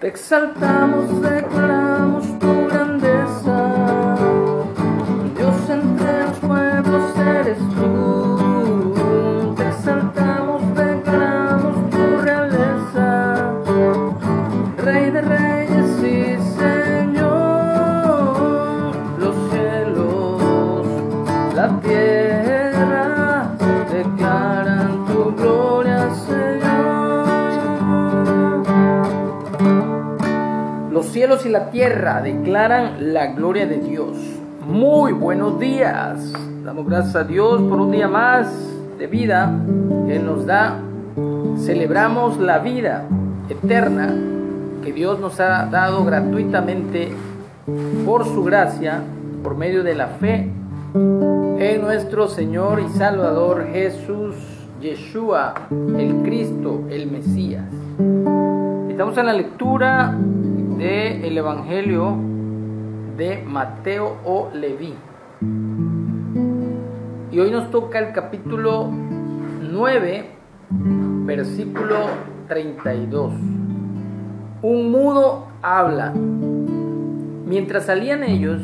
Te exaltamos, declaramos tu grandeza. Dios entre los pueblos eres tú. Te exaltamos, declaramos tu realeza. Rey de reyes y Señor. Los cielos, la tierra Los cielos y la tierra declaran la gloria de Dios. Muy buenos días. Damos gracias a Dios por un día más de vida que nos da. Celebramos la vida eterna que Dios nos ha dado gratuitamente por su gracia, por medio de la fe en nuestro Señor y Salvador Jesús, Yeshua, el Cristo, el Mesías. Estamos en la lectura del Evangelio de Mateo o Leví. Y hoy nos toca el capítulo 9, versículo 32. Un mudo habla. Mientras salían ellos,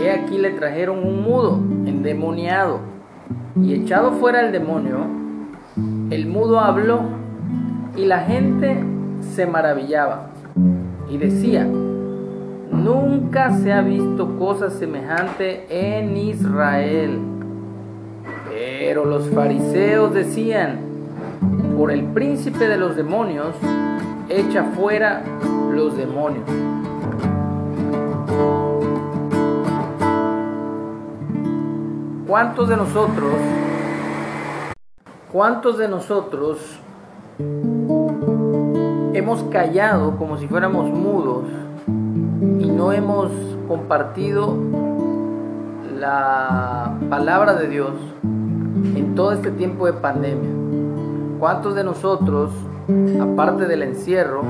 he aquí le trajeron un mudo, endemoniado, y echado fuera el demonio, el mudo habló, y la gente se maravillaba, y decía, nunca se ha visto cosa semejante en Israel. Pero los fariseos decían, por el príncipe de los demonios, echa fuera los demonios. ¿Cuántos de nosotros, cuántos de nosotros hemos callado como si fuéramos mudos y no hemos compartido la palabra de Dios en todo este tiempo de pandemia? ¿Cuántos de nosotros, aparte del encierro,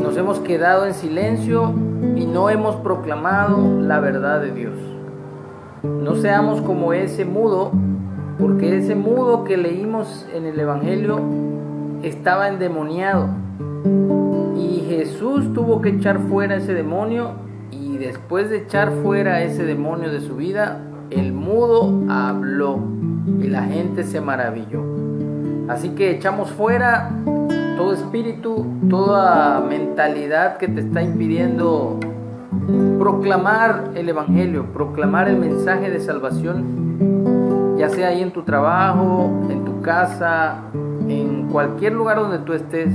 nos hemos quedado en silencio y no hemos proclamado la verdad de Dios? No seamos como ese mudo, porque ese mudo que leímos en el Evangelio estaba endemoniado. Y Jesús tuvo que echar fuera ese demonio y después de echar fuera ese demonio de su vida, el mudo habló y la gente se maravilló. Así que echamos fuera todo espíritu, toda mentalidad que te está impidiendo proclamar el Evangelio, proclamar el mensaje de salvación, ya sea ahí en tu trabajo, en tu casa, en cualquier lugar donde tú estés.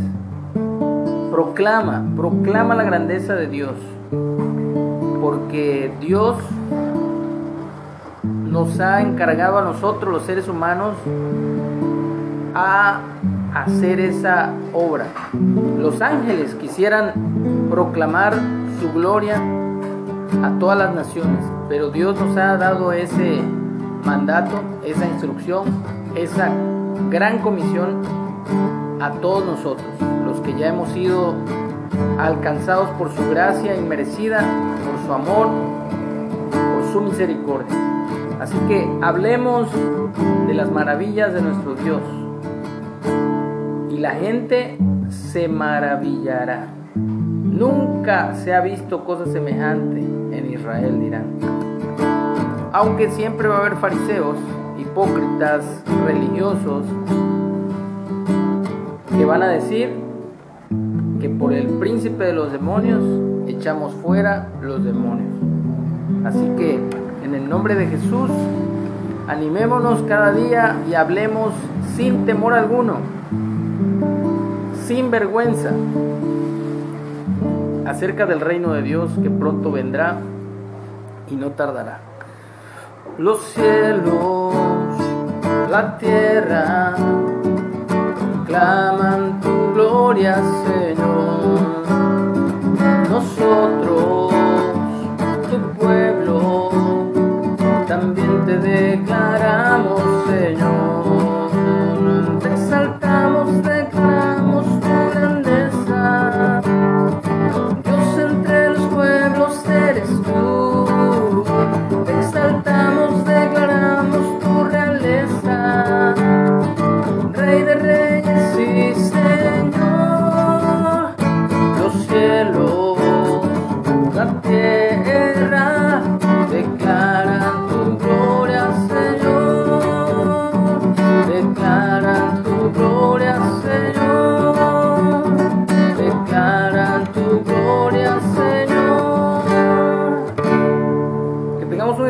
Proclama, proclama la grandeza de Dios, porque Dios nos ha encargado a nosotros, los seres humanos, a hacer esa obra. Los ángeles quisieran proclamar su gloria a todas las naciones, pero Dios nos ha dado ese mandato, esa instrucción, esa gran comisión a todos nosotros, los que ya hemos sido alcanzados por su gracia inmerecida, por su amor, por su misericordia. Así que hablemos de las maravillas de nuestro Dios y la gente se maravillará. Nunca se ha visto cosa semejante en Israel, dirán. Aunque siempre va a haber fariseos, hipócritas, religiosos, que van a decir que por el príncipe de los demonios echamos fuera los demonios. Así que en el nombre de Jesús, animémonos cada día y hablemos sin temor alguno, sin vergüenza, acerca del reino de Dios que pronto vendrá y no tardará. Los cielos, la tierra, claman tu gloria, Señor.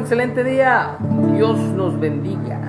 Excelente día. Dios nos bendiga.